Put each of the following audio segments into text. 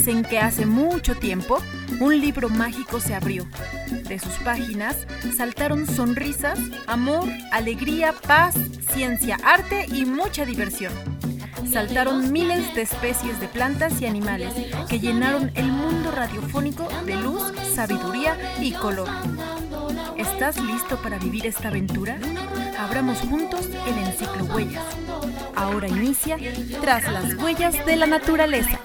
dicen que hace mucho tiempo un libro mágico se abrió. De sus páginas saltaron sonrisas, amor, alegría, paz, ciencia, arte y mucha diversión. Saltaron miles de especies de plantas y animales que llenaron el mundo radiofónico de luz, sabiduría y color. ¿Estás listo para vivir esta aventura? Abramos juntos el Enciclo Huellas. Ahora inicia Tras las Huellas de la Naturaleza.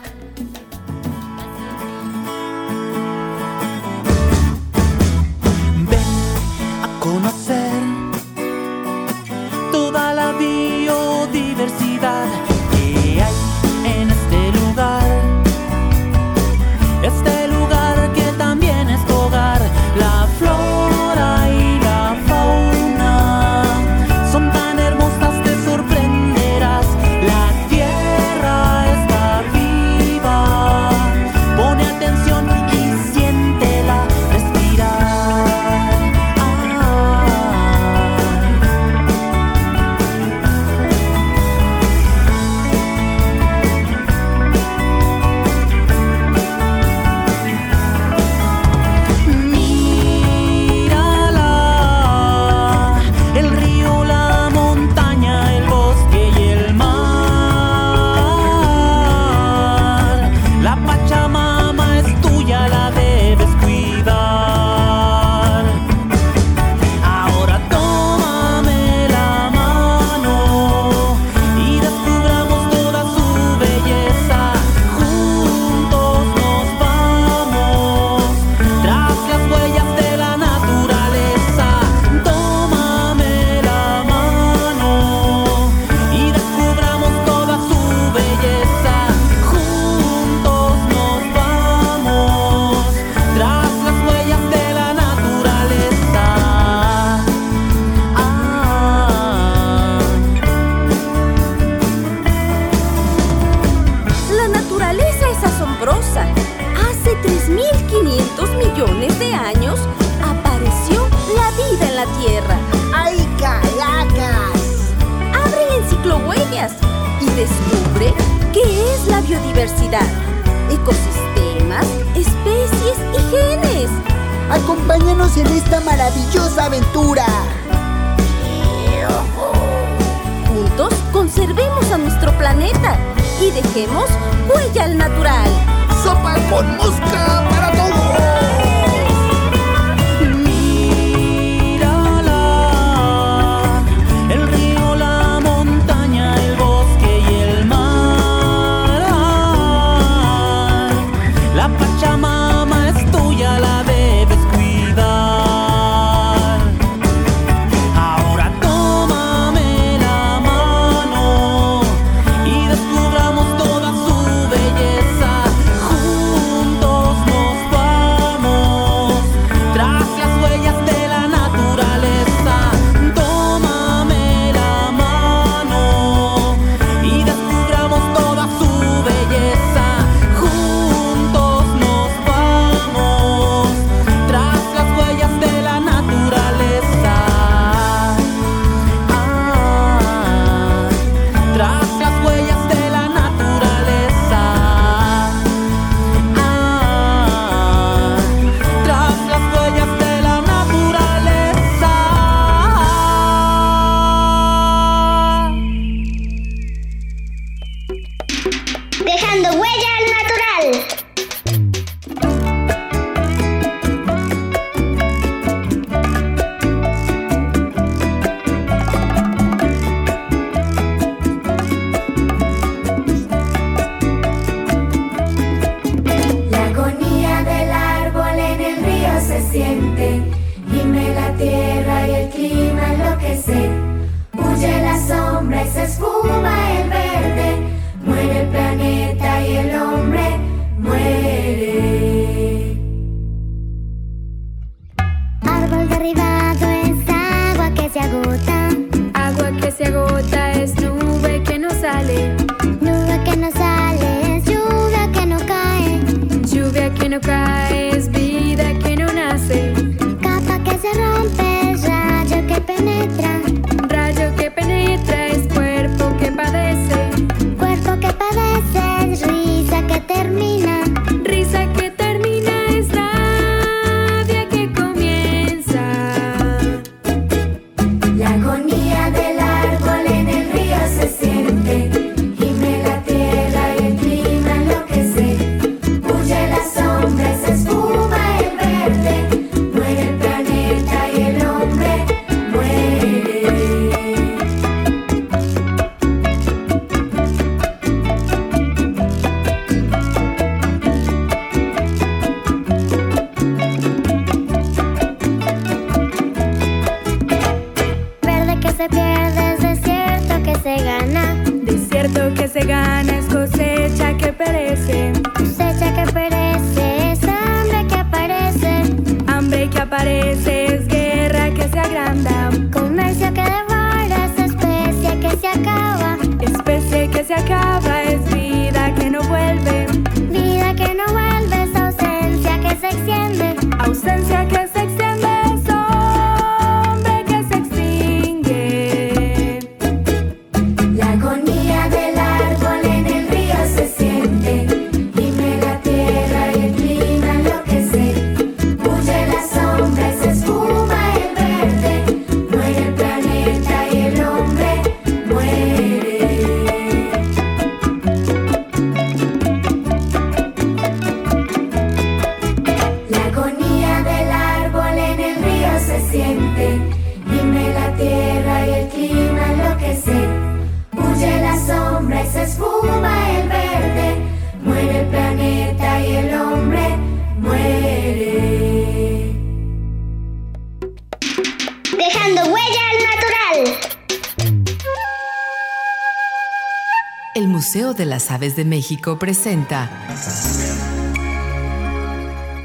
de las Aves de México presenta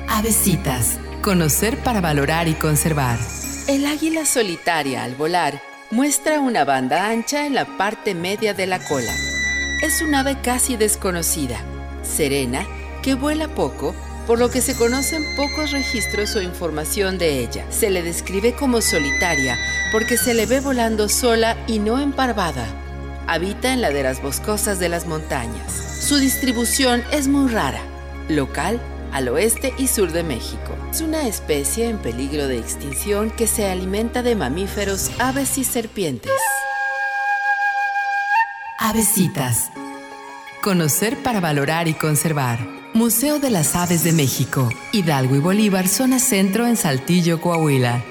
Avesitas, conocer para valorar y conservar. El águila solitaria al volar muestra una banda ancha en la parte media de la cola. Es un ave casi desconocida, serena, que vuela poco, por lo que se conocen pocos registros o información de ella. Se le describe como solitaria porque se le ve volando sola y no emparvada habita en laderas boscosas de las montañas. Su distribución es muy rara, local al oeste y sur de México. Es una especie en peligro de extinción que se alimenta de mamíferos, aves y serpientes. Avesitas. Conocer para valorar y conservar. Museo de las Aves de México. Hidalgo y Bolívar, zona centro en Saltillo, Coahuila.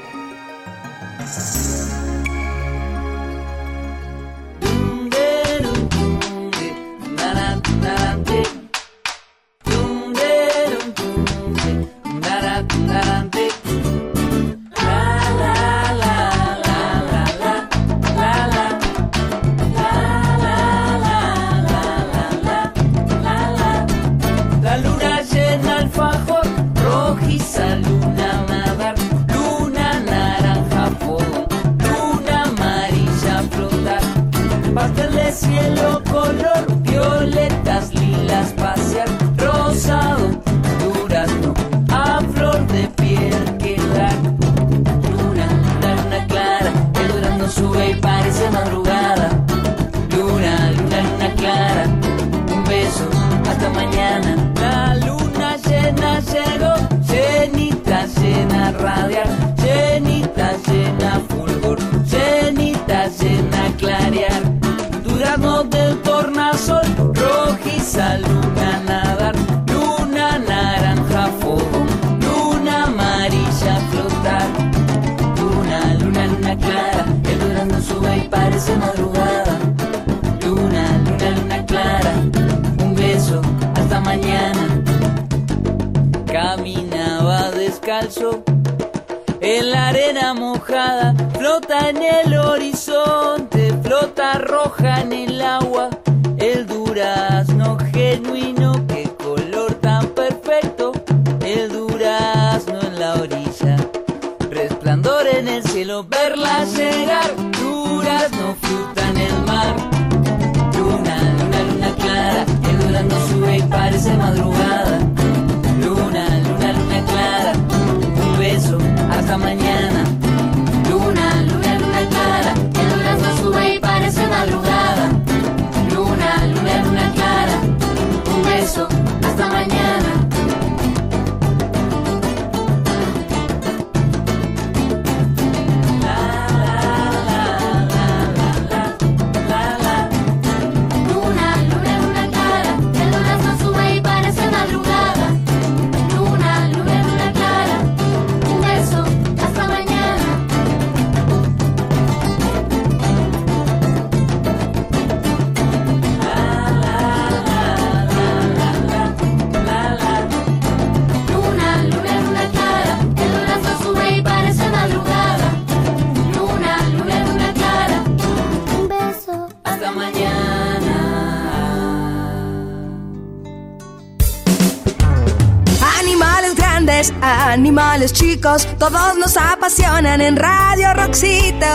Todos nos apasionan en Radio Roxito.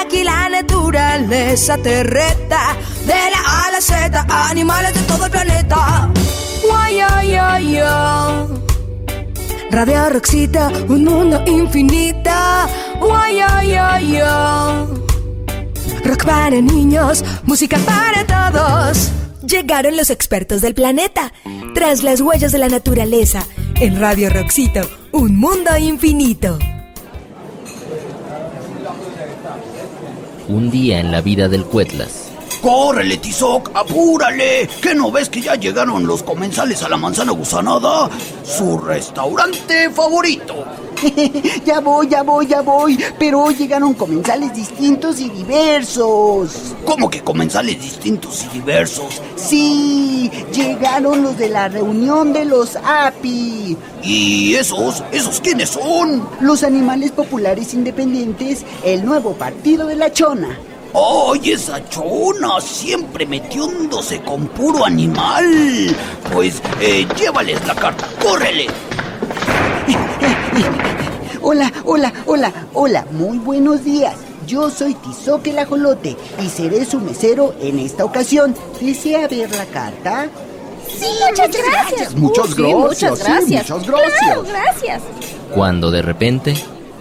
Aquí la naturaleza te reta, de la A a la Z, animales de todo el planeta. Guay, ay, ay. Radio Roxito, un mundo infinito. Guay, ay, ay, ay. Rock para niños, música para todos. Llegaron los expertos del planeta, tras las huellas de la naturaleza, en Radio Roxito, un mundo infinito. Un día en la vida del Cuetlas. ¡Córrele, Tizoc! ¡Apúrale! ¿Qué no ves que ya llegaron los comensales a la manzana gusanada? Su restaurante favorito. ya voy, ya voy, ya voy. Pero hoy llegaron comensales distintos y diversos. ¿Cómo que comensales distintos y diversos? Sí, llegaron los de la reunión de los API. ¿Y esos? ¿Esos quiénes son? Los animales populares independientes, el nuevo partido de la chona. ¡Ay, esa chona! Siempre metiéndose con puro animal. Pues, eh, llévales la carta. ¡Córrele! Hola, hola, hola, hola, muy buenos días. Yo soy Tizoque el Ajolote y seré su mesero en esta ocasión. ¿Desea ver la carta? Sí, muchas gracias. Muchas Uh, sí, gracias, sí, gracias. muchas gracias. Claro, gracias. Cuando de repente,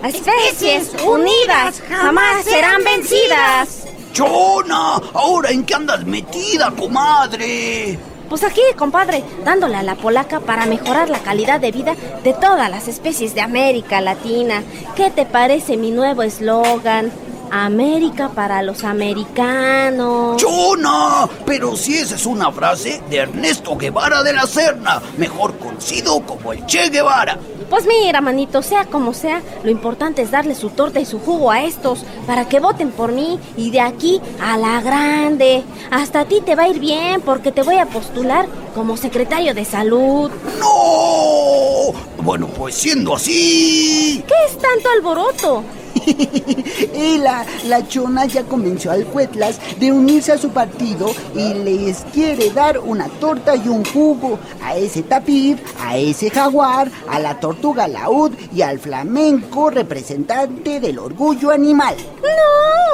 Especies unidas jamás serán vencidas. ¡Chona! ¿Ahora en qué andas metida, comadre? Pues aquí, compadre, dándole a la polaca para mejorar la calidad de vida de todas las especies de América Latina. ¿Qué te parece mi nuevo eslogan? América para los americanos. ¡Chona! Pero si esa es una frase de Ernesto Guevara de la Serna, mejor conocido como el Che Guevara. Pues mira, manito, sea como sea, lo importante es darle su torta y su jugo a estos para que voten por mí y de aquí a la grande. Hasta a ti te va a ir bien porque te voy a postular como secretario de salud. ¡No! Bueno, pues siendo así... ¿Qué es tanto alboroto? y la, la chona ya convenció al Cuetlas de unirse a su partido y les quiere dar una torta y un jugo a ese tapir, a ese jaguar, a la tortuga laúd y al flamenco representante del orgullo animal.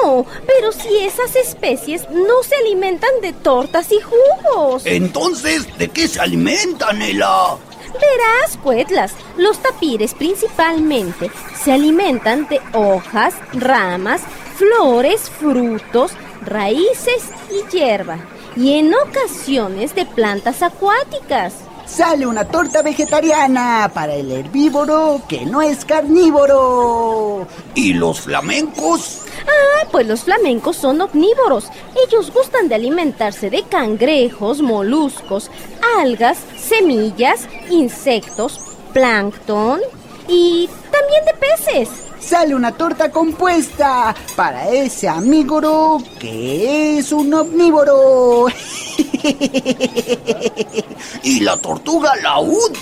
No, pero si esas especies no se alimentan de tortas y jugos. Entonces, ¿de qué se alimentan, Ela? Verás, Cuetlas, los tapires principalmente se alimentan de hojas, ramas, flores, frutos, raíces y hierba, y en ocasiones de plantas acuáticas. Sale una torta vegetariana para el herbívoro que no es carnívoro. ¿Y los flamencos? Ah, pues los flamencos son omnívoros. Ellos gustan de alimentarse de cangrejos, moluscos, algas, semillas, insectos, plancton y también de peces. Sale una torta compuesta para ese amígoro que es un omnívoro. ¿Y la tortuga laúd?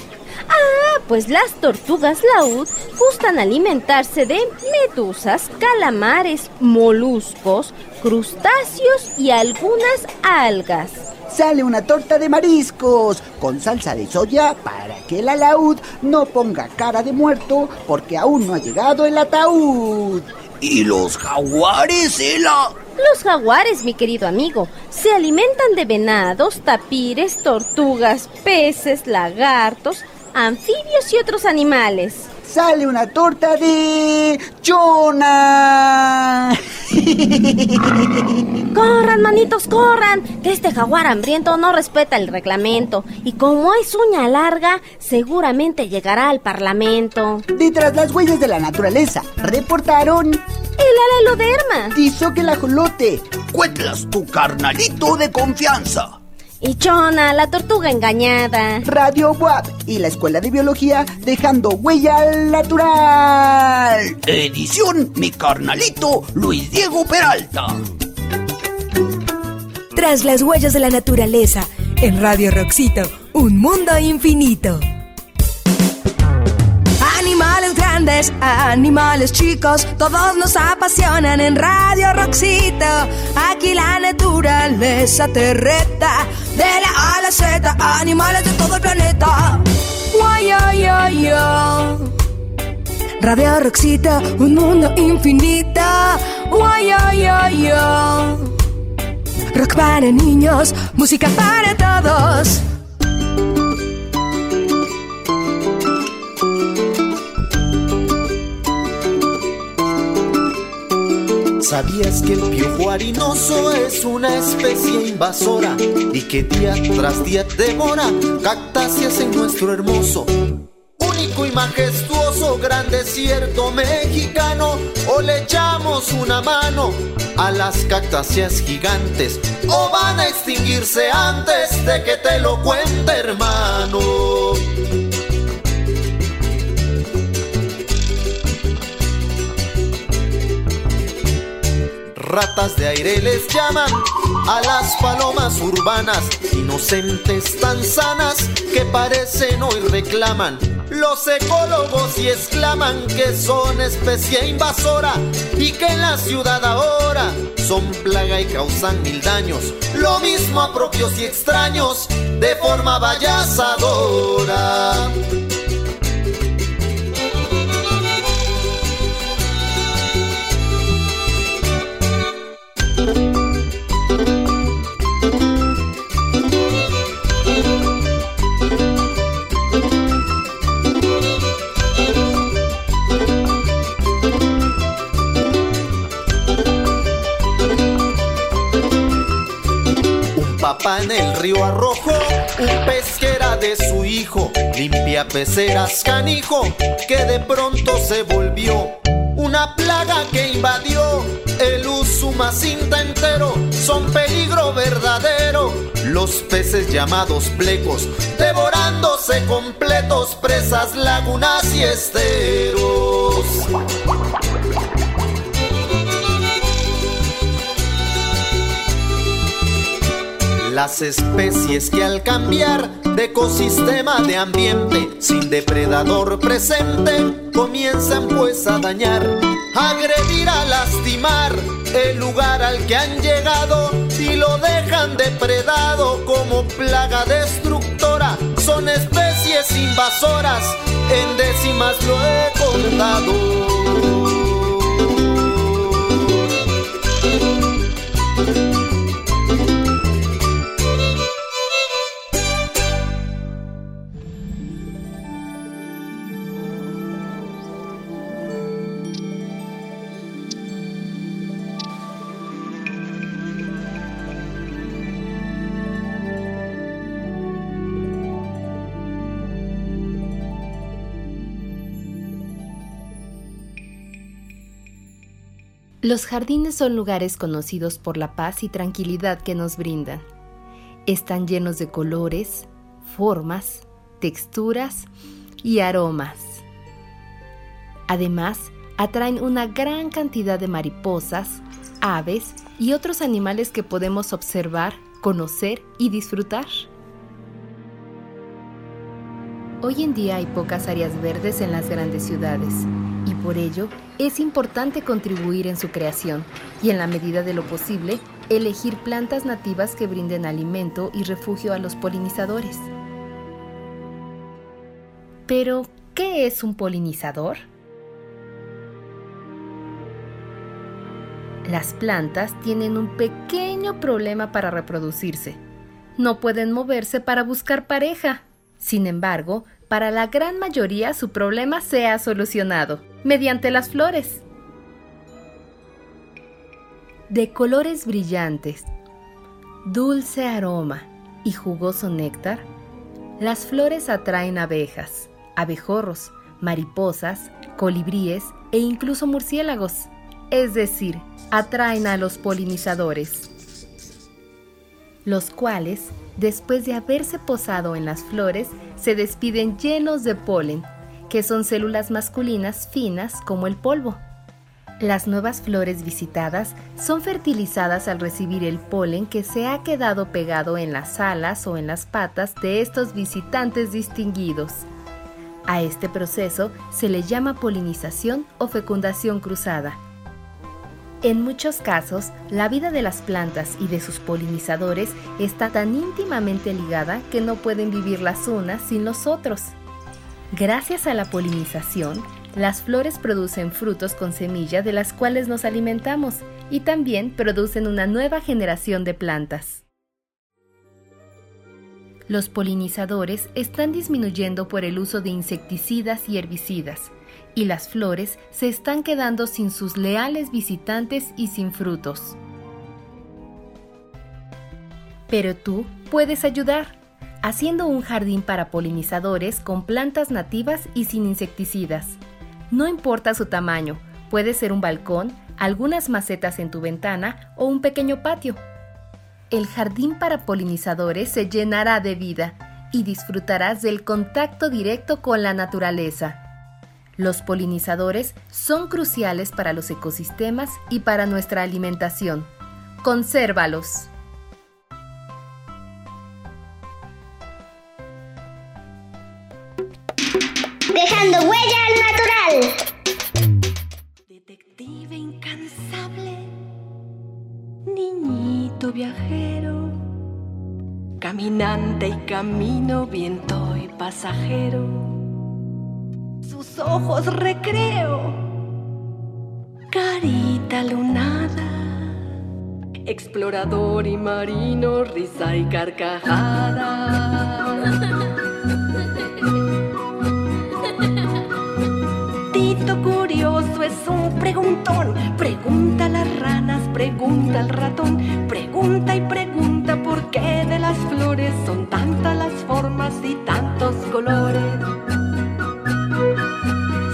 Ah, pues las tortugas laúd gustan alimentarse de medusas, calamares, moluscos, crustáceos y algunas algas. Sale una torta de mariscos con salsa de soya para que el alaúd no ponga cara de muerto porque aún no ha llegado el ataúd. ¿Y los jaguares, Ela? Los jaguares, mi querido amigo, se alimentan de venados, tapires, tortugas, peces, lagartos, anfibios y otros animales. Sale una torta de chona. Corran, manitos, corran, que este jaguar hambriento no respeta el reglamento y como es uña larga, seguramente llegará al parlamento. Detrás las huellas de la naturaleza, reportaron El aleloderma Tizoque el ajolote, Cuetlas, tu carnalito de confianza. Y Chona, la tortuga engañada. Radio WAP y la Escuela de Biología dejando huella natural. Edición Mi carnalito Luis Diego Peralta. Tras las huellas de la naturaleza, en Radio Roxito, un mundo infinito. Animales grandes, animales chicos, todos nos apasionan en Radio Roxito. Aquí la naturaleza te reta, de la A a animales de todo el planeta. Guayayayo. Radio Roxita, un mundo infinito. Guayayayo. Rock para niños, música para todos. ¿Sabías que el piojo harinoso es una especie invasora y que día tras día devora cactáceas en nuestro hermoso, único y majestuoso gran desierto mexicano? O le echamos una mano a las cactáceas gigantes o van a extinguirse antes de que te lo cuente, hermano. Ratas de aire les llaman a las palomas urbanas, inocentes tan sanas que parecen hoy reclaman. Los ecólogos y exclaman que son especie invasora y que en la ciudad ahora son plaga y causan mil daños. Lo mismo a propios y extraños de forma vallazadora. En el río arrojó un pez que era de su hijo, limpia peceras canijo, que de pronto se volvió una plaga que invadió el Usumacinta entero, son peligro verdadero. Los peces llamados plecos, devorándose completos, presas, lagunas y esteros. Las especies que al cambiar de ecosistema de ambiente sin depredador presente comienzan pues a dañar, agredir, a lastimar el lugar al que han llegado y lo dejan depredado como plaga destructora. Son especies invasoras, en décimas lo he contado. Los jardines son lugares conocidos por la paz y tranquilidad que nos brindan. Están llenos de colores, formas, texturas y aromas. Además, atraen una gran cantidad de mariposas, aves y otros animales que podemos observar, conocer y disfrutar. Hoy en día hay pocas áreas verdes en las grandes ciudades y por ello es importante contribuir en su creación y en la medida de lo posible elegir plantas nativas que brinden alimento y refugio a los polinizadores. Pero, ¿qué es un polinizador? Las plantas tienen un pequeño problema para reproducirse. No pueden moverse para buscar pareja. Sin embargo, para la gran mayoría su problema se ha solucionado mediante las flores. De colores brillantes, dulce aroma y jugoso néctar, las flores atraen abejas, abejorros, mariposas, colibríes e incluso murciélagos, es decir, atraen a los polinizadores, los cuales después de haberse posado en las flores, se despiden llenos de polen, que son células masculinas finas como el polvo. Las nuevas flores visitadas son fertilizadas al recibir el polen que se ha quedado pegado en las alas o en las patas de estos visitantes distinguidos. A este proceso se le llama polinización o fecundación cruzada. En muchos casos, la vida de las plantas y de sus polinizadores está tan íntimamente ligada que no pueden vivir las unas sin los otros. Gracias a la polinización, las flores producen frutos con semillas de las cuales nos alimentamos y también producen una nueva generación de plantas. Los polinizadores están disminuyendo por el uso de insecticidas y herbicidas, y las flores se están quedando sin sus leales visitantes y sin frutos. Pero tú puedes ayudar haciendo un jardín para polinizadores con plantas nativas y sin insecticidas. No importa su tamaño, puede ser un balcón, algunas macetas en tu ventana o un pequeño patio. El jardín para polinizadores se llenará de vida y disfrutarás del contacto directo con la naturaleza. Los polinizadores son cruciales para los ecosistemas y para nuestra alimentación. Consérvalos. Incansable, niñito viajero, caminante y camino, viento y pasajero. Sus ojos recreo, carita lunada, explorador y marino, risa y carcajada. Un preguntón. Pregunta a las ranas, pregunta al ratón. Pregunta y pregunta por qué de las flores son tantas las formas y tantos colores.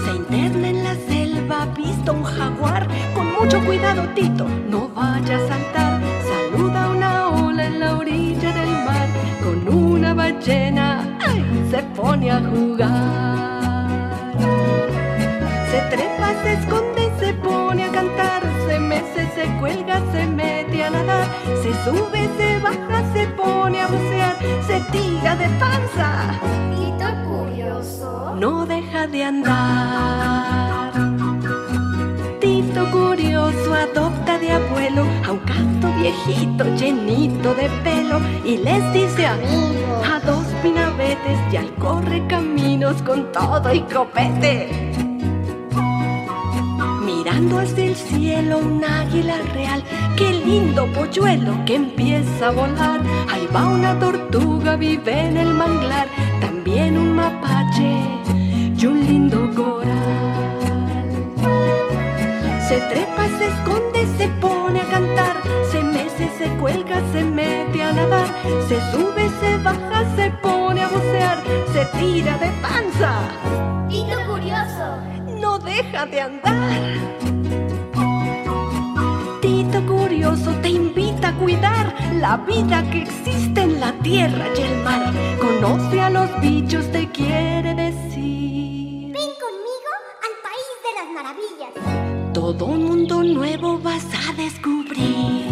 Se interna en la selva, ha visto un jaguar. Con mucho cuidado, Tito, no vaya a saltar. Saluda una ola en la orilla del mar. Con una ballena, ¡ay! se pone a jugar. Se trepa, se esconde, sube, se baja, se pone a bucear, se tira de panza. Tito curioso. No deja de andar. Tito curioso adopta de abuelo a un canto viejito llenito de pelo y les dice amigo a dos pinabetes y al corre caminos con todo y copete. Mirando hacia el cielo un águila real, qué lindo polluelo que empieza a volar. Ahí va una tortuga, vive en el manglar, también un mapache y un lindo coral. Se trepa, se esconde, se pone a cantar, se mece, se cuelga, se mete a nadar, se sube, se baja, se pone a bucear, se tira de panza. Tito curioso. No deja de andar. Tito curioso te invita a cuidar la vida que existe en la tierra y el mar. Conoce a los bichos, te quiere decir. Ven conmigo al país de las maravillas. Todo un mundo nuevo vas a descubrir.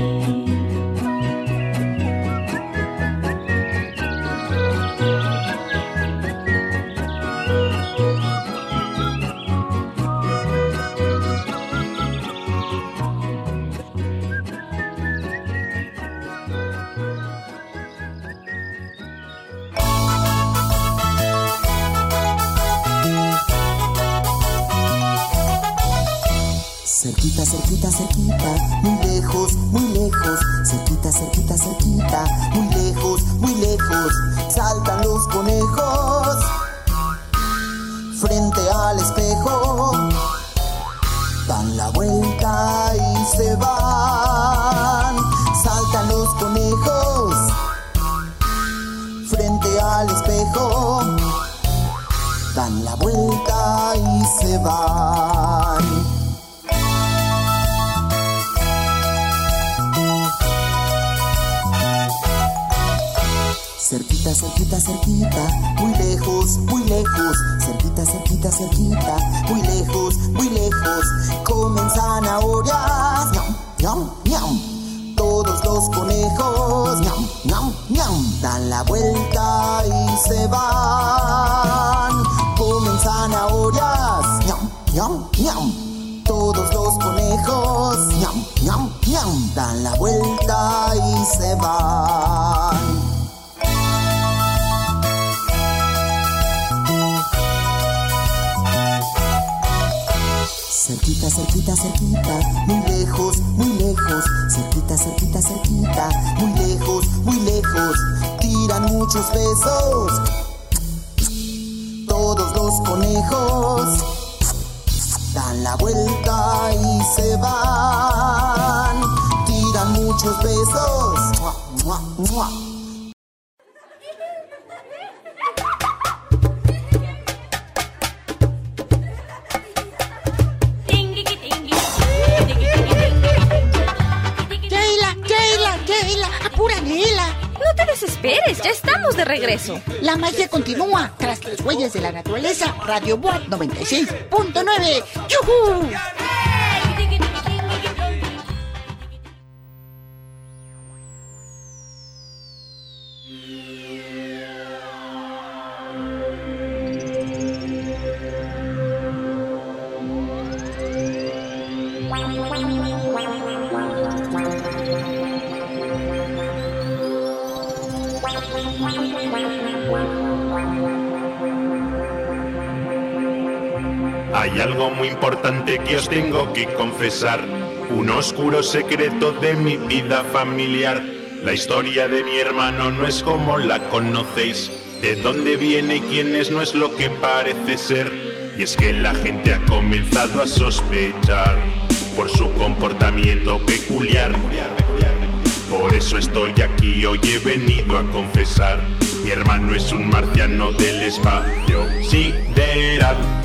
Cerquita, cerquita, cerquita, muy lejos, muy lejos, cerquita, cerquita, cerquita, muy lejos, muy lejos, saltan los conejos frente al espejo, dan la vuelta y se van, saltan los conejos frente al espejo, dan la vuelta y se van. Cerquita, cerquita, muy lejos, muy lejos, cerquita, cerquita, cerquita, muy lejos, muy lejos, comen zanahorias, ñam, ñam, ñam, todos los conejos, ñam, ñam, ñam, dan la vuelta y se van, comen zanahorias, ñam, ñam, ñam, todos los conejos, ñam, ñam, ñam, dan la vuelta y se van. Cerquita, cerquita, cerquita, muy lejos, muy lejos. Cerquita, cerquita, cerquita, muy lejos, muy lejos. Tiran muchos besos. Todos los conejos dan la vuelta y se van. Tiran muchos besos. Mua, mua, mua. Desesperes, ya estamos de regreso. La magia continúa tras las huellas de la naturaleza. Radio Boat 96.9. ¡Yujú! Importante que os tengo que confesar, un oscuro secreto de mi vida familiar. La historia de mi hermano no es como la conocéis, de dónde viene y quién es no es lo que parece ser. Y es que la gente ha comenzado a sospechar por su comportamiento peculiar. Por eso estoy aquí, hoy he venido a confesar. Mi hermano es un marciano del espacio sideral.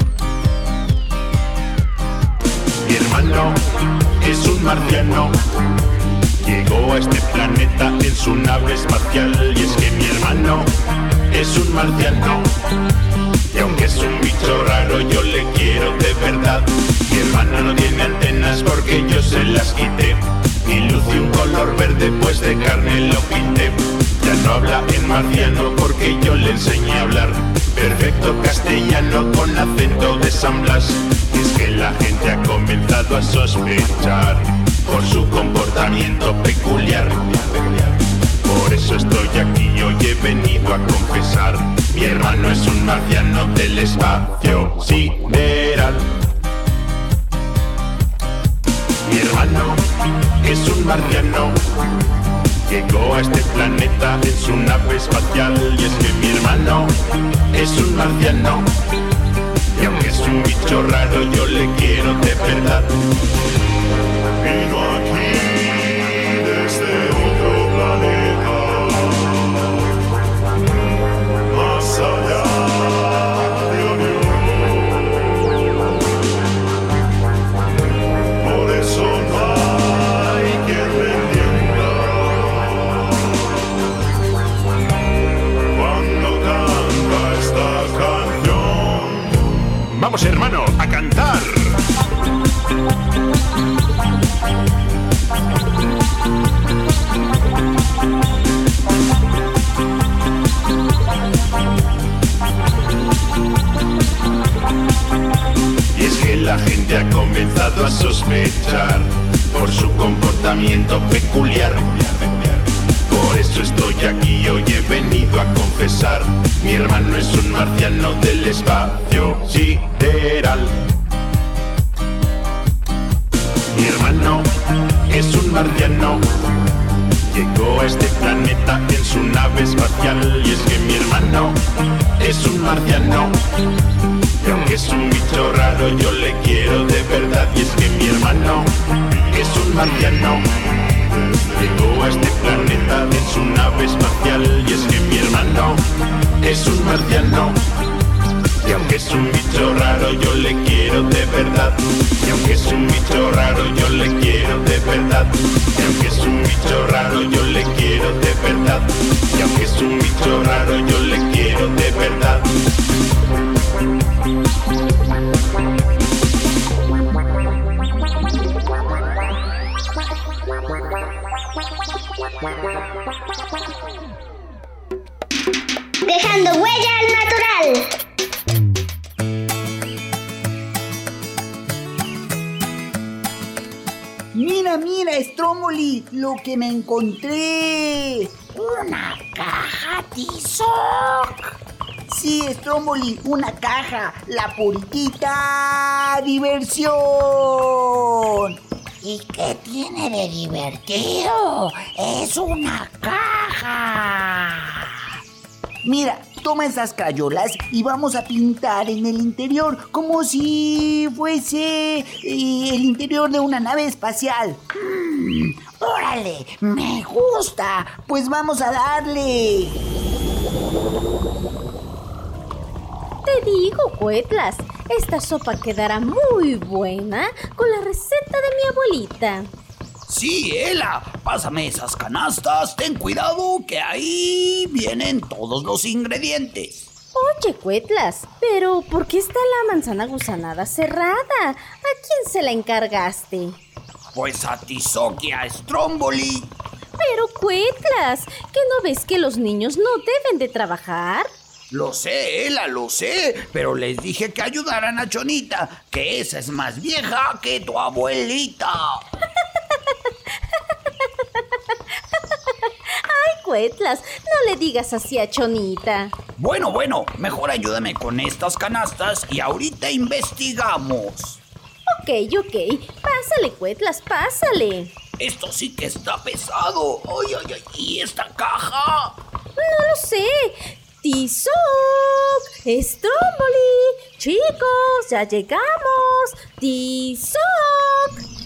Mi es un marciano. Llegó a este planeta en su nave espacial. Y es que mi hermano es un marciano. Y aunque es un bicho raro, yo le quiero de verdad. Mi hermano no tiene antenas porque yo se las quité. Y luce un color verde, pues de carne lo pinté. Ya no habla en marciano porque yo le enseñé a hablar. Perfecto castellano con acento de San Blas. Es que la gente ha comenzado a sospechar por su comportamiento peculiar. Por eso estoy aquí, hoy he venido a confesar. Mi hermano es un marciano del espacio sideral. Mi hermano es un marciano. Llegó a este planeta en su nave espacial. Y es que mi hermano es un marciano. Y aunque es un bicho raro, yo le quiero de verdad. La gente ha comenzado a sospechar por su comportamiento peculiar. Por eso estoy aquí, hoy he venido a confesar. Mi hermano es un marciano del espacio sideral. Mi hermano es un marciano. Llegó a este planeta en su nave espacial. Y es que mi hermano es un marciano. Y aunque es un bicho raro, yo le quiero de verdad. Y es que mi hermano es un marciano. Llegó a este planeta en su nave espacial. Y es que mi hermano es un marciano. Y aunque es un bicho raro, yo le quiero de verdad. Y aunque es un bicho raro, yo le quiero de verdad. Y aunque es un bicho raro, yo le quiero de verdad. Y aunque es un bicho raro, yo le quiero de verdad. Dejando huella al natural. Mira, mira, Stromoli, lo que me encontré. Una caja Tizoc. Sí, Stromboli, una caja. La puritita diversión. ¿Y qué tiene de divertido? Es una caja. Mira, toma esas crayolas y vamos a pintar en el interior como si fuese eh, el interior de una nave espacial. Mm, órale, me gusta. Pues vamos a darle. Te digo, Cuetlas, esta sopa quedará muy buena con la receta de mi abuelita. Sí, Ela, pásame esas canastas. Ten cuidado que ahí vienen todos los ingredientes. Oye, Cuetlas, pero ¿por qué está la manzana gusanada cerrada? ¿A quién se la encargaste? Pues a Tizoc y a Stromboli. Pero, Cuetlas, ¿que no ves que los niños no deben de trabajar? Lo sé, Ela, lo sé, pero les dije que ayudaran a Chonita, que esa es más vieja que tu abuelita. No le digas así a Chonita. Bueno, bueno, mejor ayúdame con estas canastas y ahorita investigamos. Ok, ok, pásale, Cuetlas, pásale. Esto sí que está pesado. Ay, ay, ay, ¿y esta caja? No lo sé. Tizoc, Stromboli, chicos, ya llegamos. Tizoc.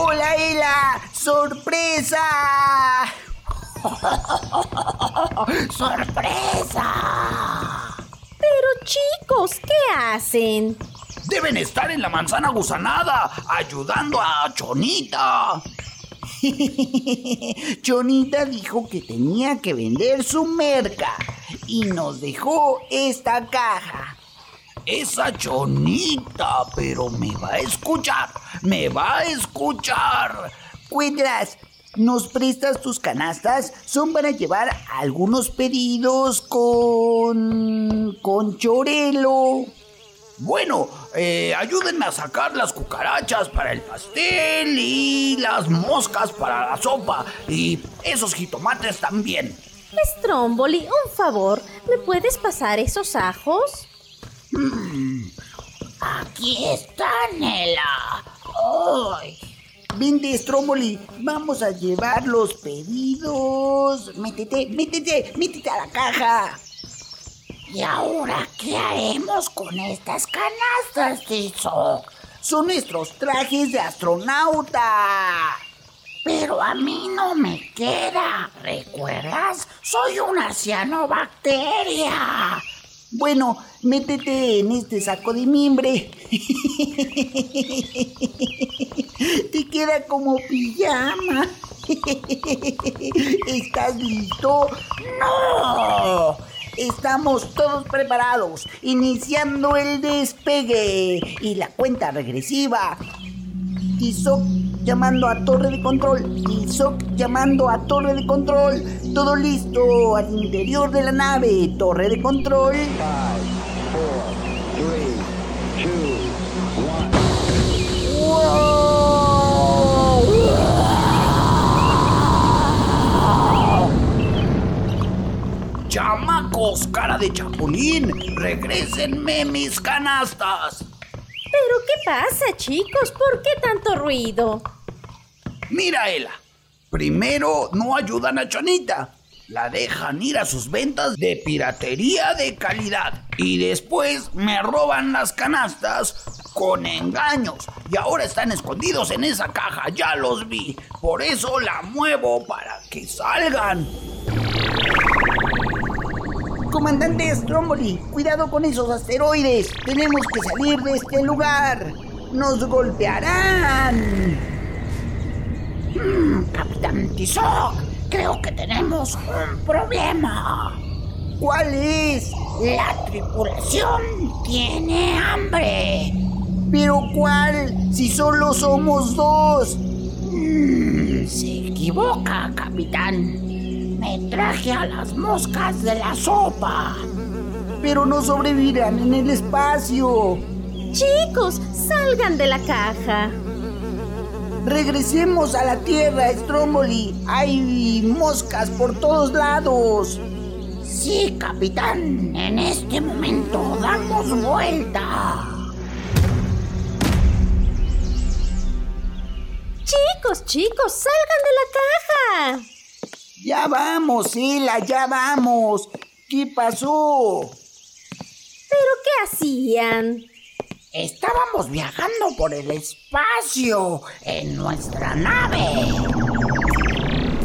¡Hola, Ela! ¡Sorpresa! ¡Sorpresa! Pero chicos, ¿qué hacen? Deben estar en la manzana gusanada, ayudando a Chonita. Chonita dijo que tenía que vender su merca y nos dejó esta caja. Esa Chonita, pero me va a escuchar, me va a escuchar. Cuidras, ¿nos prestas tus canastas? Son para llevar algunos pedidos con... con chorelo. Bueno, eh, ayúdenme a sacar las cucarachas para el pastel y las moscas para la sopa y esos jitomates también. Stromboli, un favor, ¿me puedes pasar esos ajos? Mm, aquí están, Ela. ¡Ay! Vente, Stromboli, vamos a llevar los pedidos. Métete, métete, métete a la caja. ¿Y ahora qué haremos con estas canastas, Tizoc? Son nuestros trajes de astronauta. Pero a mí no me queda. ¿Recuerdas? Soy una cianobacteria. Bueno, métete en este saco de mimbre. Te queda como pijama. ¿Estás listo? ¡No! Estamos todos preparados, iniciando el despegue y la cuenta regresiva. Tizoc llamando a torre de control. Tizoc llamando a torre de control. Todo listo al interior de la nave. Torre de control. ¡Chamacos, cara de chapulín! ¡Regrésenme mis canastas! ¿Pero qué pasa, chicos? ¿Por qué tanto ruido? Mira, Ela. Primero no ayudan a Chonita. La dejan ir a sus ventas de piratería de calidad. Y después me roban las canastas con engaños. Y ahora están escondidos en esa caja. Ya los vi. Por eso la muevo para que salgan. Comandante Stromboli, cuidado con esos asteroides. Tenemos que salir de este lugar. Nos golpearán. Mm, Capitán Tizoc, creo que tenemos un problema. ¿Cuál es? La tripulación tiene hambre. ¿Pero cuál? Si solo somos dos. Mm, se equivoca, capitán. Me traje a las moscas de la sopa. Pero no sobrevivirán en el espacio. Chicos, salgan de la caja. Regresemos a la tierra, Stromboli. Hay moscas por todos lados. Sí, capitán. En este momento damos vuelta. Chicos, chicos, salgan de la caja. Ya vamos, Ela, ya vamos. ¿Qué pasó? ¿Pero qué hacían? Estábamos viajando por el espacio en nuestra nave.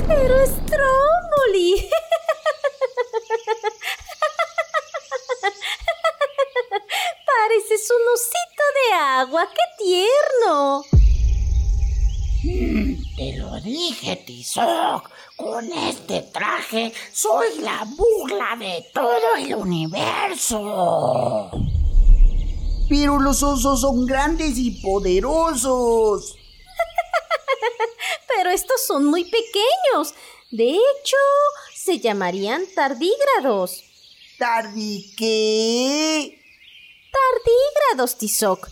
Pero Stromboli. Pareces un osito de agua, qué tierno. Mm, Te lo dije, Tizoc. Con este traje soy la burla de todo el universo. Pero los osos son grandes y poderosos. Pero estos son muy pequeños. De hecho, se llamarían tardígrados. ¿Tardi qué? Tardígrados, Tizoc.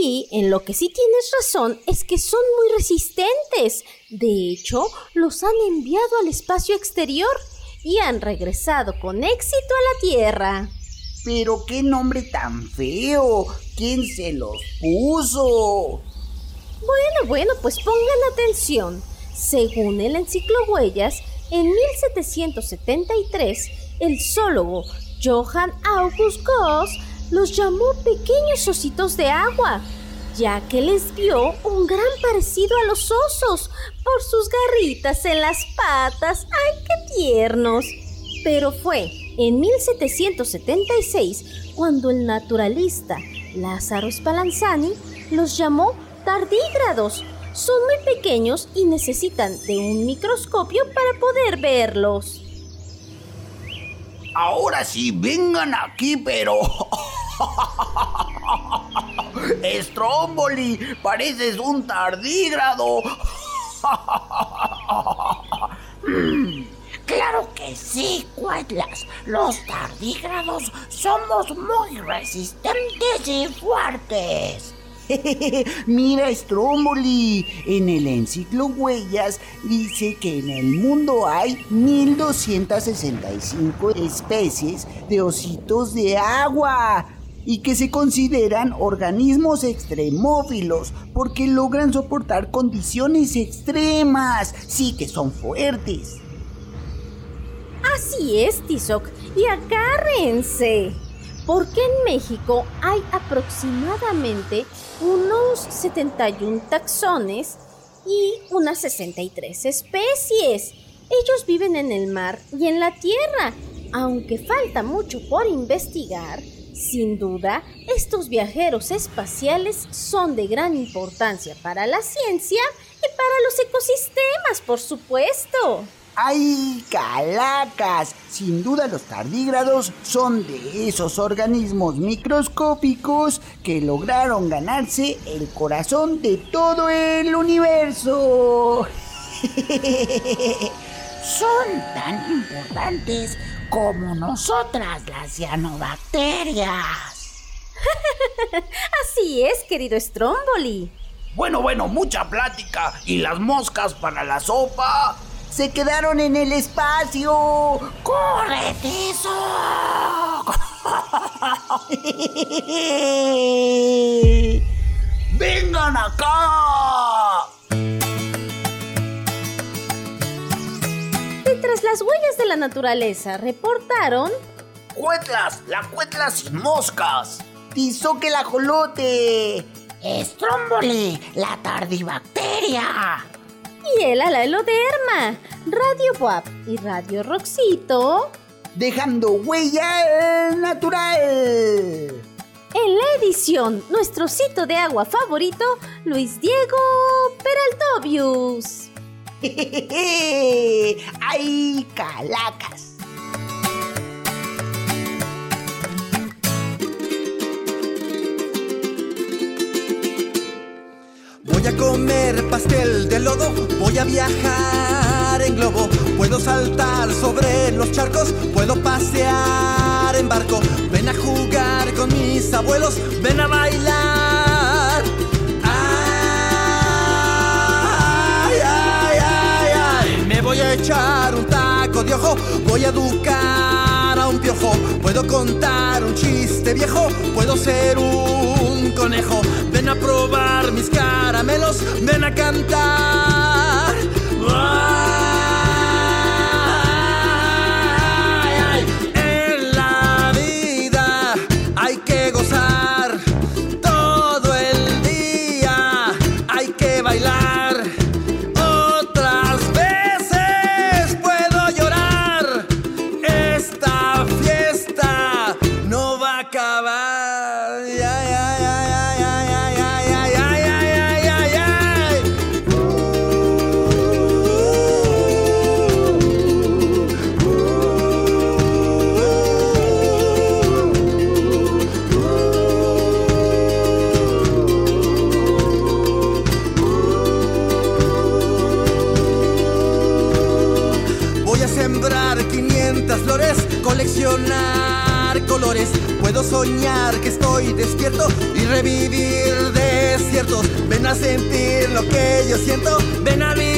Y en lo que sí tienes razón es que son muy resistentes. De hecho, los han enviado al espacio exterior y han regresado con éxito a la Tierra. Pero qué nombre tan feo. ¿Quién se los puso? Bueno, bueno, pues pongan atención. Según el Enciclohuellas, en 1773, el zoólogo Johann August Goss los llamó pequeños ositos de agua, ya que les vio un gran parecido a los osos por sus garritas en las patas. ¡Ay, qué tiernos! Pero fue en 1776 cuando el naturalista Lázaro Spallanzani los llamó tardígrados. Son muy pequeños y necesitan de un microscopio para poder verlos. Ahora sí, vengan aquí, pero... Stromboli, pareces un tardígrado. Claro que sí, Cuetlas. Los tardígrados somos muy resistentes y fuertes. Mira, Stromboli, en el Enciclohuellas dice que en el mundo hay 1265 especies de ositos de agua y que se consideran organismos extremófilos porque logran soportar condiciones extremas. Sí que son fuertes. Así es, Tizoc, y agárrense. Porque en México hay aproximadamente unos 71 taxones y unas 63 especies. Ellos viven en el mar y en la tierra. Aunque falta mucho por investigar, sin duda, estos viajeros espaciales son de gran importancia para la ciencia y para los ecosistemas, por supuesto. ¡Ay, calacas! Sin duda los tardígrados son de esos organismos microscópicos que lograron ganarse el corazón de todo el universo. Son tan importantes como nosotras las cianobacterias. Así es, querido Stromboli. Bueno, bueno, mucha plática. ¿Y las moscas para la sopa? Se quedaron en el espacio. ¡Corre, Tizoc! ¡Vengan acá! Mientras las huellas de la naturaleza reportaron... ¡Cuetlas! ¡La cuetla sin moscas! ¡Tizoc el ajolote! ¡Stromboli! ¡La tardibacteria! Y el alaeloderma, Radio Boab y Radio Roxito. Dejando huella natural. En la edición, nuestro sitio de agua favorito, Luis Diego Peraltobius. ¡Ay, calacas! Voy a comer pastel de lodo, voy a viajar en globo, puedo saltar sobre los charcos, puedo pasear en barco, ven a jugar con mis abuelos, ven a bailar. Me voy a echar un taco de ojo, voy a educar a un piojo, puedo contar un chiste viejo, puedo ser un conejo, ven a probar mis caramelos, ven a cantar. Soñar que estoy despierto y revivir desiertos. Ven a sentir lo que yo siento, ven a vivir.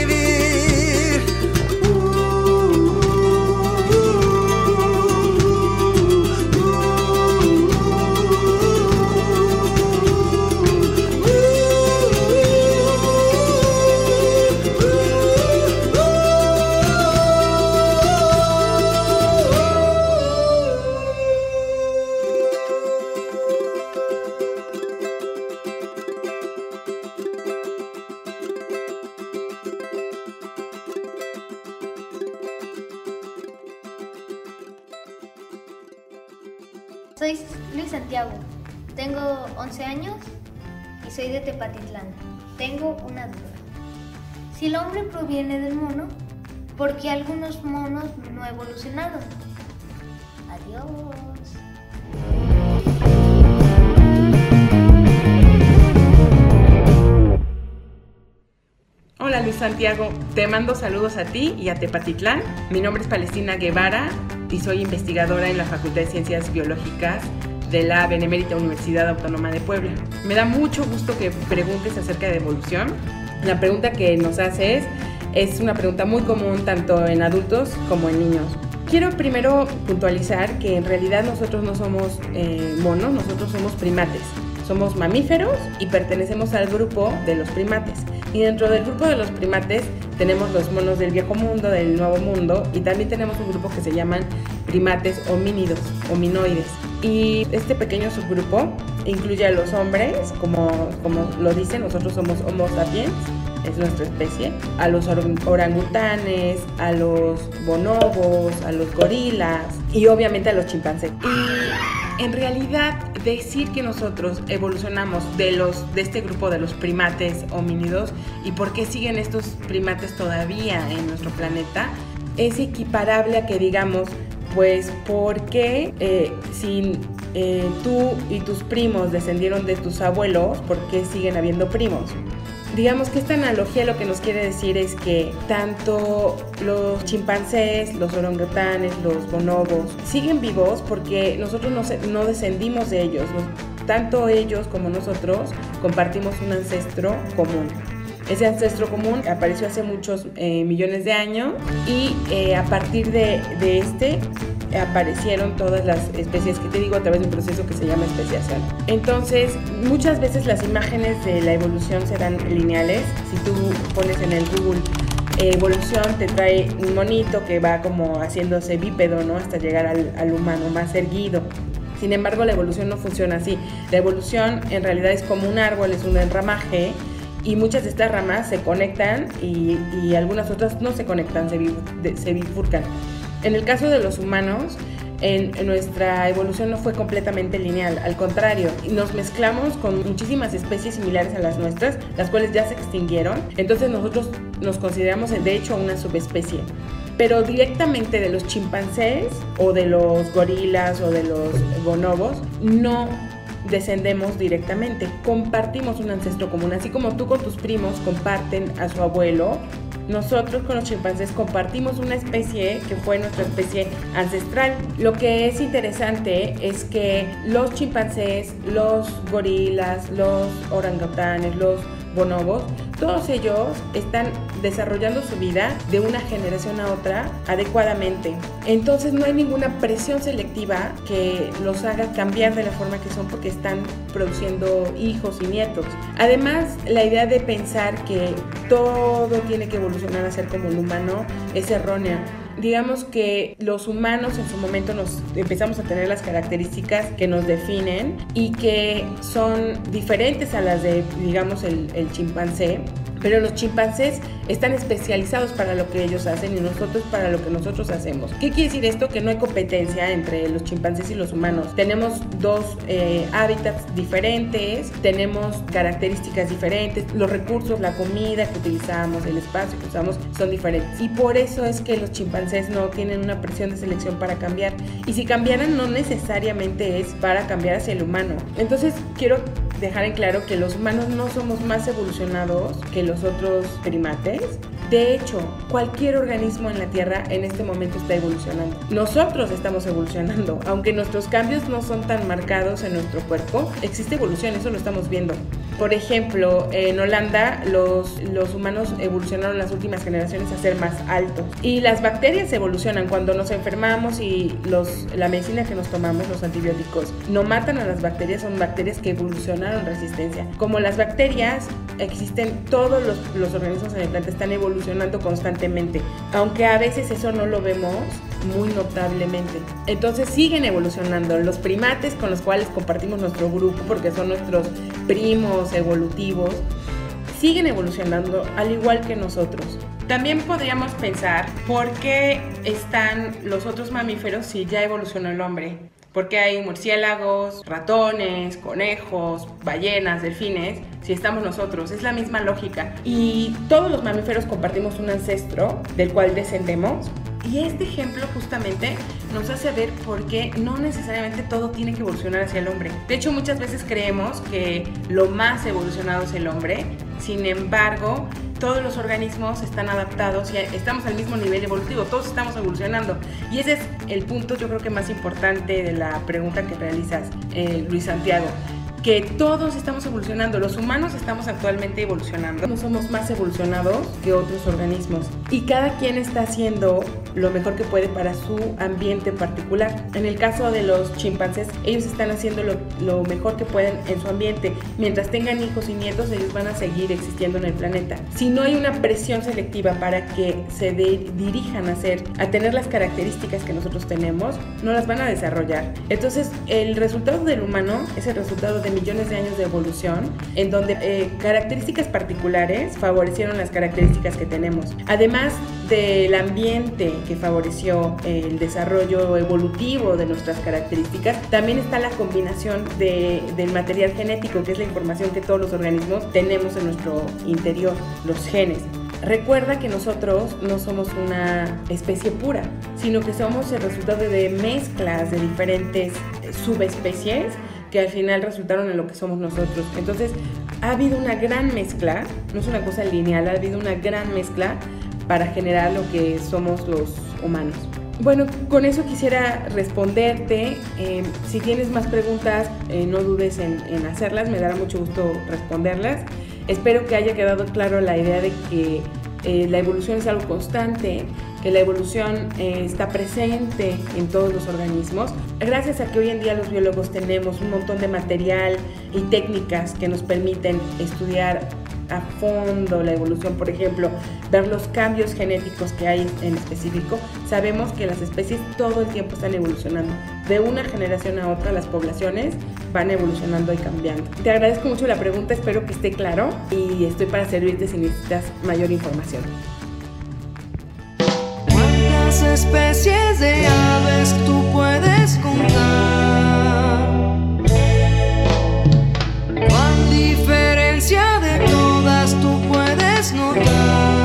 Soy Luis Santiago, tengo 11 años y soy de Tepatitlán. Tengo una duda. Si el hombre proviene del mono, ¿por qué algunos monos no evolucionaron? Adiós. Hola Luis Santiago, te mando saludos a ti y a Tepatitlán. Mi nombre es Palestina Guevara soy investigadora en la Facultad de Ciencias Biológicas de la Benemérita Universidad Autónoma de Puebla. Me da mucho gusto que preguntes acerca de evolución. La pregunta que nos haces es una pregunta muy común tanto en adultos como en niños. Quiero primero puntualizar que en realidad nosotros no somos eh, monos, nosotros somos primates. Somos mamíferos y pertenecemos al grupo de los primates. Y dentro del grupo de los primates tenemos los monos del viejo mundo, del nuevo mundo, y también tenemos un grupo que se llaman primates homínidos, hominoides. Y este pequeño subgrupo incluye a los hombres, como, como lo dicen, nosotros somos Homo sapiens, es nuestra especie, a los or- orangutanes, a los bonobos, a los gorilas y obviamente a los chimpancés. Y en realidad decir que nosotros evolucionamos de los de este grupo de los primates homínidos y por qué siguen estos primates todavía en nuestro planeta es equiparable a que digamos pues porque eh, si eh, tú y tus primos descendieron de tus abuelos, ¿por qué siguen habiendo primos? Digamos que esta analogía lo que nos quiere decir es que tanto los chimpancés, los orangutanes, los bonobos siguen vivos porque nosotros no, descendimos de ellos. Tanto ellos como nosotros compartimos un ancestro común. Ese ancestro común apareció hace muchos eh, millones de años y eh, a partir de este aparecieron todas las especies que te digo a través de un proceso que se llama especiación. Entonces, muchas veces las imágenes de la evolución serán lineales. Si tú pones en el Google eh, evolución, te trae un monito que va como haciéndose bípedo, ¿no? Hasta llegar al, humano más erguido. Sin embargo, la evolución no funciona así. La evolución en realidad es como un árbol, es un enramaje y muchas de estas ramas se conectan y, algunas otras no se conectan, se bifurcan. En el caso de los humanos, en, en nuestra evolución no fue completamente lineal, al contrario, nos mezclamos con muchísimas especies similares a las nuestras, las cuales ya se extinguieron, entonces nosotros nos consideramos de hecho una subespecie. Pero directamente de los chimpancés o de los gorilas o de los bonobos, no descendemos directamente, compartimos un ancestro común, así como tú con tus primos comparten a su abuelo, nosotros con los chimpancés compartimos una especie que fue nuestra especie ancestral. Lo que es interesante es que los chimpancés, los gorilas, los orangutanes, los bonobos, todos ellos están desarrollando su vida de una generación a otra adecuadamente. Entonces no hay ninguna presión selectiva que los haga cambiar de la forma que son porque están produciendo hijos y nietos. Además, la idea de pensar que todo tiene que evolucionar a ser como el humano es errónea digamos que los humanos en su momento nos empezamos a tener las características que nos definen y que son diferentes a las de, digamos, el, el chimpancé. Pero los chimpancés están especializados para lo que ellos hacen y nosotros para lo que nosotros hacemos. ¿Qué quiere decir esto? Que no hay competencia entre los chimpancés y los humanos. Tenemos dos eh, hábitats diferentes, tenemos características diferentes, los recursos, la comida que utilizamos, el espacio que usamos son diferentes. Y por eso es que los chimpancés no tienen una presión de selección para cambiar. Y si cambiaran no necesariamente es para cambiar hacia el humano. Entonces quiero dejar en claro que los humanos no somos más evolucionados que los otros primates. De hecho, cualquier organismo en la Tierra en este momento está evolucionando. Nosotros estamos evolucionando, aunque nuestros cambios no son tan marcados en nuestro cuerpo, existe evolución, eso lo estamos viendo. Por ejemplo, en Holanda los, los humanos evolucionaron las últimas generaciones a ser más altos. Y las bacterias evolucionan cuando nos enfermamos y los, la medicina que nos tomamos, los antibióticos, no matan a las bacterias, son bacterias que evolucionaron resistencia. Como las bacterias, existen todos los, los organismos en el planeta, están evolucionando constantemente. Aunque a veces eso no lo vemos, muy notablemente. Entonces siguen evolucionando los primates con los cuales compartimos nuestro grupo porque son nuestros primos evolutivos, siguen evolucionando al igual que nosotros. También podríamos pensar por qué están los otros mamíferos si ya evolucionó el hombre. Porque hay murciélagos, ratones, conejos, ballenas, delfines, si estamos nosotros. Es la misma lógica. Y todos los mamíferos compartimos un ancestro del cual descendemos. Y este ejemplo justamente nos hace ver por qué no necesariamente todo tiene que evolucionar hacia el hombre. De hecho, muchas veces creemos que lo más evolucionado es el hombre. Sin embargo, todos los organismos están adaptados y estamos al mismo nivel evolutivo, todos estamos evolucionando. Y ese es el punto yo creo que más importante de la pregunta que realizas, eh, Luis Santiago que todos estamos evolucionando, los humanos estamos actualmente evolucionando, no somos más evolucionados que otros organismos y cada quien está haciendo lo mejor que puede para su ambiente particular. En el caso de los chimpancés, ellos están haciendo lo, lo mejor que pueden en su ambiente. Mientras tengan hijos y nietos, ellos van a seguir existiendo en el planeta. Si no hay una presión selectiva para que se de- dirijan a hacer, a tener las características que nosotros tenemos, no las van a desarrollar. Entonces, el resultado del humano es el resultado de millones de años de evolución, en donde eh, características particulares favorecieron las características que tenemos. Además del ambiente que favoreció el desarrollo evolutivo de nuestras características, también está la combinación de- del material genético, que es la información que todos los organismos tenemos en nuestro interior, los genes. Recuerda que nosotros no somos una especie pura, sino que somos el resultado de mezclas de diferentes eh, subespecies que al final resultaron en lo que somos nosotros. Entonces, ha habido una gran mezcla, no es una cosa lineal, ha habido una gran mezcla para generar lo que somos los humanos. Bueno, con eso quisiera responderte. Eh, si tienes más preguntas, eh, no dudes en, hacerlas, me dará mucho gusto responderlas. Espero que haya quedado claro la idea de que eh, la evolución es algo constante, la evolución eh, está presente en todos los organismos. Gracias a que hoy en día los biólogos tenemos un montón de material y técnicas que nos permiten estudiar a fondo la evolución, por ejemplo, ver los cambios genéticos que hay en específico, sabemos que las especies todo el tiempo están evolucionando. De una generación a otra las poblaciones van evolucionando y cambiando. Te agradezco mucho la pregunta, espero que esté claro y estoy para servirte si necesitas mayor información. ¿Cuántas especies de aves tú puedes contar? ¿Cuán diferencia de todas tú puedes notar?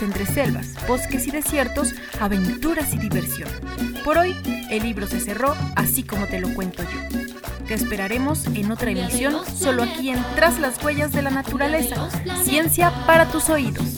Entre selvas, bosques y desiertos aventuras y diversión. Por hoy, el libro se cerró así como te lo cuento yo. Te esperaremos en otra emisión, solo aquí en Tras las huellas de la naturaleza. Ciencia para tus oídos.